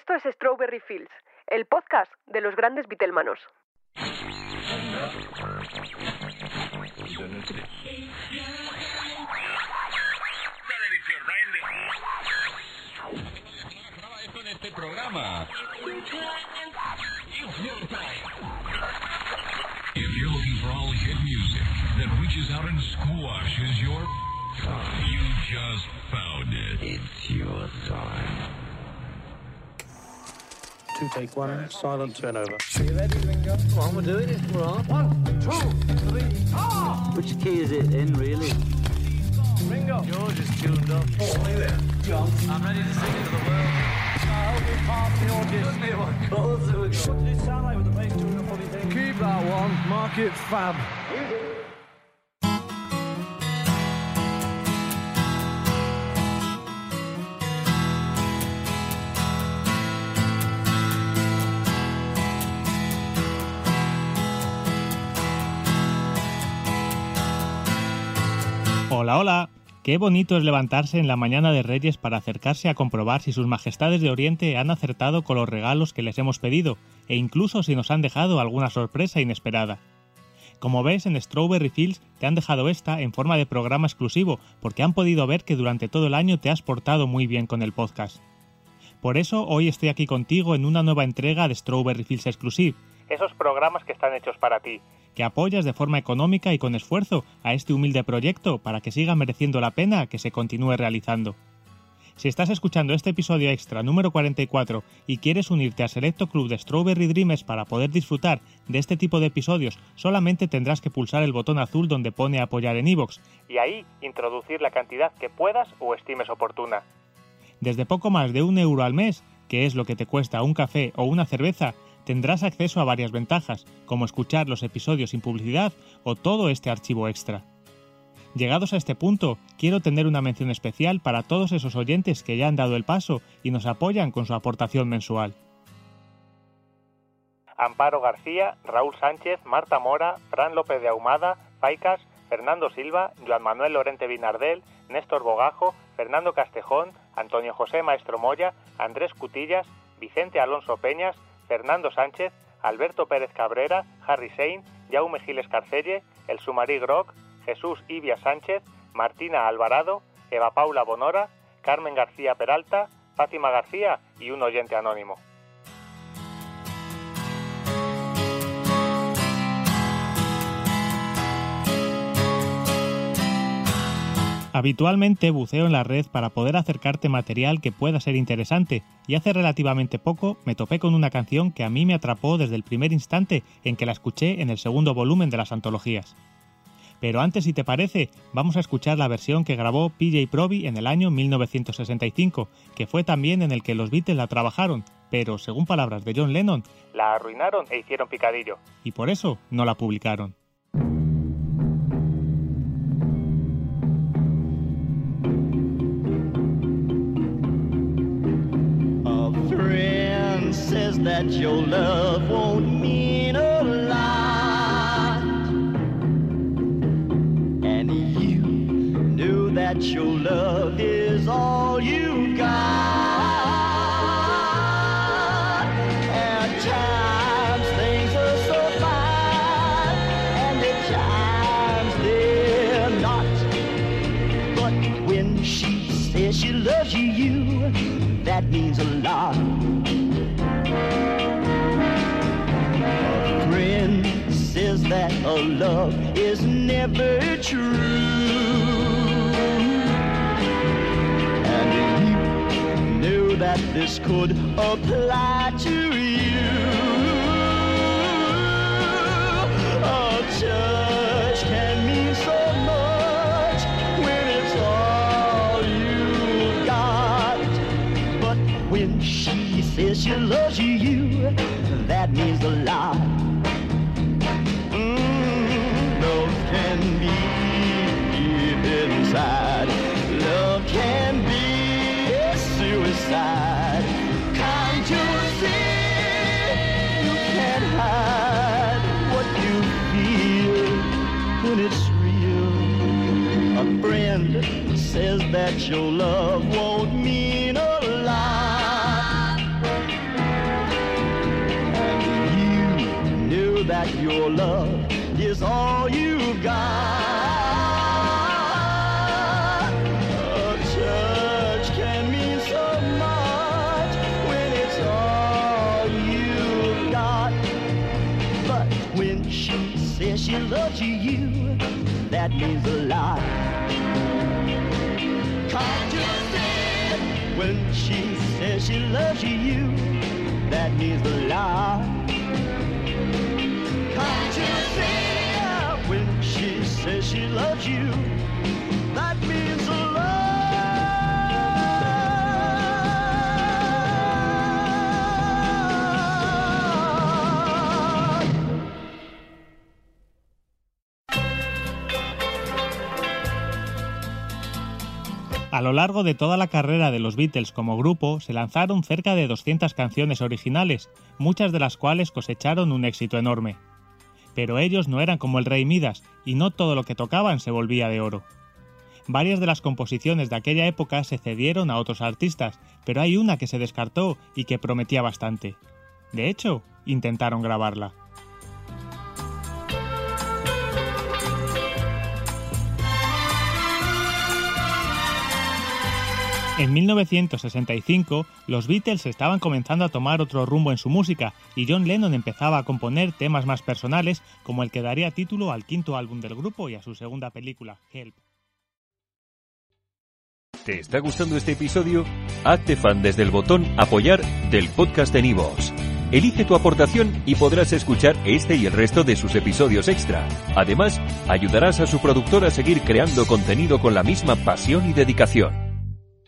Esto es Strawberry Fields, el podcast de los grandes Beatlemanos. este. If you're looking for all hit music that reaches out and squashes your. You just found it. It's your time. two, take one, silent turnover. You ready, Ringo? Come on, we're doing it. We're on. One, two, three, four! Which key is it in, really? Ringo. George is tuned up. Oh, play there. John. I'm ready to sing it to the world. The what it? Sound like with the bass doing a funny thing? Keep that one. Mark it fab. Hola. Qué bonito es levantarse en la mañana de Reyes para acercarse a comprobar si sus majestades de Oriente han acertado con los regalos que les hemos pedido, e incluso si nos han dejado alguna sorpresa inesperada. Como ves, en Strawberry Fields te han dejado esta en forma de programa exclusivo, porque han podido ver que durante todo el año te has portado muy bien con el podcast. Por eso hoy estoy aquí contigo en una nueva entrega de Strawberry Fields Exclusive, esos programas que están hechos para ti, apoyas de forma económica y con esfuerzo a este humilde proyecto para que siga mereciendo la pena que se continúe realizando. Si estás escuchando este episodio extra número 44 y quieres unirte al selecto club de Strawberry Dreamers para poder disfrutar de este tipo de episodios, solamente tendrás que pulsar el botón azul donde pone apoyar en iVoox y ahí introducir la cantidad que puedas o estimes oportuna. Desde poco más de un euro al mes, que es lo que te cuesta un café o una cerveza, tendrás acceso a varias ventajas, como escuchar los episodios sin publicidad o todo este archivo extra. Llegados a este punto, quiero tener una mención especial para todos esos oyentes que ya han dado el paso y nos apoyan con su aportación mensual. Amparo García, Raúl Sánchez, Marta Mora, Fran López de Ahumada, Faicas, Fernando Silva, Joan Manuel Lorente Binardel, Néstor Bogajo, Fernando Castejón, Antonio José Maestro Moya, Andrés Cutillas, Vicente Alonso Peñas, Fernando Sánchez, Alberto Pérez Cabrera, Harry Sein, Jaume Giles Carcelle, El Sumarí Groc, Jesús Ibia Sánchez, Martina Alvarado, Eva Paula Bonora, Carmen García Peralta, Fátima García y un oyente anónimo. Habitualmente buceo en la red para poder acercarte material que pueda ser interesante, y hace relativamente poco me topé con una canción que a mí me atrapó desde el primer instante en que la escuché en el segundo volumen de las antologías. Pero antes, si te parece, vamos a escuchar la versión que grabó PJ Proby en el año 1965, que fue también en el que los Beatles la trabajaron, pero según palabras de John Lennon, la arruinaron e hicieron picadillo, y por eso no la publicaron. That your love won't mean a lot. And you knew that your love is all you got. Times things are so and at times they're not. But when she says she loves you, you that means a lot. A friend says that a love is never true. And you knew that this could apply to you. that your love won't mean a lot. You knew that your love is all you've got. A church can mean so much when it's all you've got. But when she says she loves you that means a lot. When she says she loves you, that means a lot. Can't you see? When she says she loves you, A lo largo de toda la carrera de los Beatles como grupo se lanzaron cerca de 200 canciones originales, muchas de las cuales cosecharon un éxito enorme. Pero ellos no eran como el rey Midas, y no todo lo que tocaban se volvía de oro. Varias de las composiciones de aquella época se cedieron a otros artistas, pero hay una que se descartó y que prometía bastante. De hecho, intentaron grabarla. En 1965, los Beatles estaban comenzando a tomar otro rumbo en su música y John Lennon empezaba a componer temas más personales como el que daría título al quinto álbum del grupo y a su segunda película, Help. ¿Te está gustando este episodio? Hazte fan desde el botón Apoyar del podcast de Nivos. Elige tu aportación y podrás escuchar este y el resto de sus episodios extra. Además, ayudarás a su productor a seguir creando contenido con la misma pasión y dedicación.